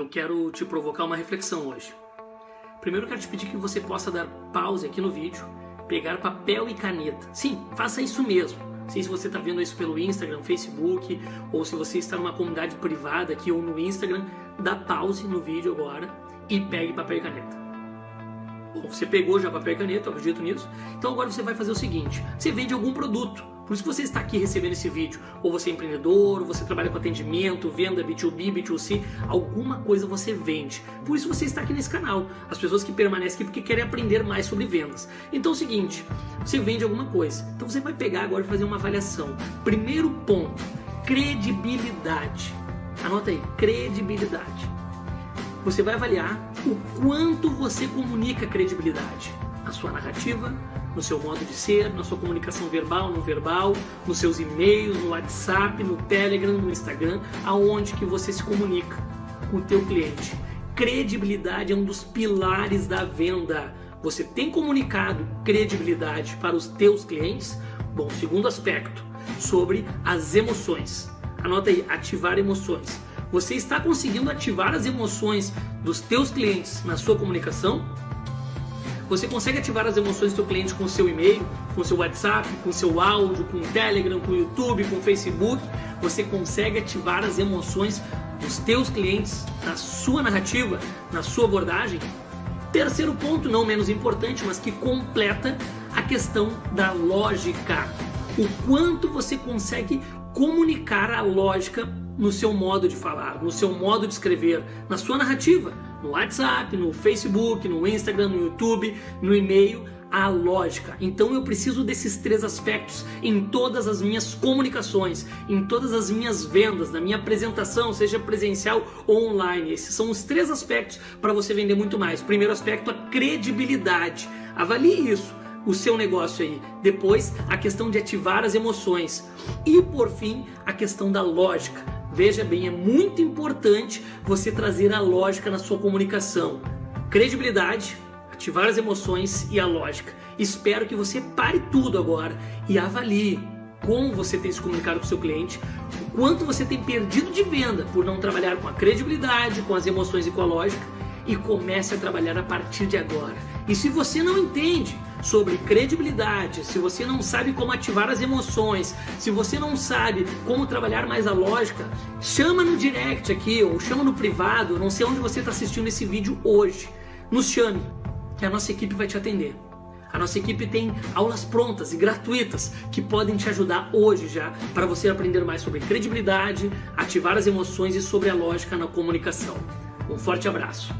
eu quero te provocar uma reflexão hoje. Primeiro, eu quero te pedir que você possa dar pause aqui no vídeo, pegar papel e caneta. Sim, faça isso mesmo. Sei se você está vendo isso pelo Instagram, Facebook, ou se você está numa comunidade privada aqui ou no Instagram, dá pause no vídeo agora e pegue papel e caneta. Bom, você pegou já papel e caneta, eu acredito nisso. Então agora você vai fazer o seguinte: você vende algum produto. Por isso que você está aqui recebendo esse vídeo. Ou você é empreendedor, ou você trabalha com atendimento, venda B2B, B2C, alguma coisa você vende. Por isso você está aqui nesse canal. As pessoas que permanecem aqui porque querem aprender mais sobre vendas. Então é o seguinte, você vende alguma coisa. Então você vai pegar agora e fazer uma avaliação. Primeiro ponto, credibilidade. Anota aí, credibilidade. Você vai avaliar o quanto você comunica credibilidade. Sua narrativa, no seu modo de ser, na sua comunicação verbal, não verbal, nos seus e-mails, no WhatsApp, no Telegram, no Instagram, aonde que você se comunica com o teu cliente. Credibilidade é um dos pilares da venda. Você tem comunicado credibilidade para os teus clientes? Bom, segundo aspecto, sobre as emoções. Anota aí, ativar emoções. Você está conseguindo ativar as emoções dos teus clientes na sua comunicação? Você consegue ativar as emoções do seu cliente com o seu e-mail, com o seu WhatsApp, com o seu áudio, com o Telegram, com o YouTube, com o Facebook. Você consegue ativar as emoções dos teus clientes na sua narrativa, na sua abordagem. Terceiro ponto, não menos importante, mas que completa a questão da lógica. O quanto você consegue comunicar a lógica no seu modo de falar, no seu modo de escrever, na sua narrativa, no WhatsApp, no Facebook, no Instagram, no YouTube, no e-mail, a lógica. Então eu preciso desses três aspectos em todas as minhas comunicações, em todas as minhas vendas, na minha apresentação, seja presencial ou online. Esses são os três aspectos para você vender muito mais. Primeiro aspecto, a credibilidade. Avalie isso o seu negócio aí. Depois, a questão de ativar as emoções. E por fim, a questão da lógica. Veja bem, é muito importante você trazer a lógica na sua comunicação. Credibilidade, ativar as emoções e a lógica. Espero que você pare tudo agora e avalie como você tem se comunicado com o seu cliente, o quanto você tem perdido de venda por não trabalhar com a credibilidade, com as emoções e com a lógica e comece a trabalhar a partir de agora. E se você não entende sobre credibilidade, se você não sabe como ativar as emoções, se você não sabe como trabalhar mais a lógica, chama no direct aqui ou chama no privado, não sei onde você está assistindo esse vídeo hoje. Nos chame, que a nossa equipe vai te atender. A nossa equipe tem aulas prontas e gratuitas que podem te ajudar hoje já para você aprender mais sobre credibilidade, ativar as emoções e sobre a lógica na comunicação. Um forte abraço.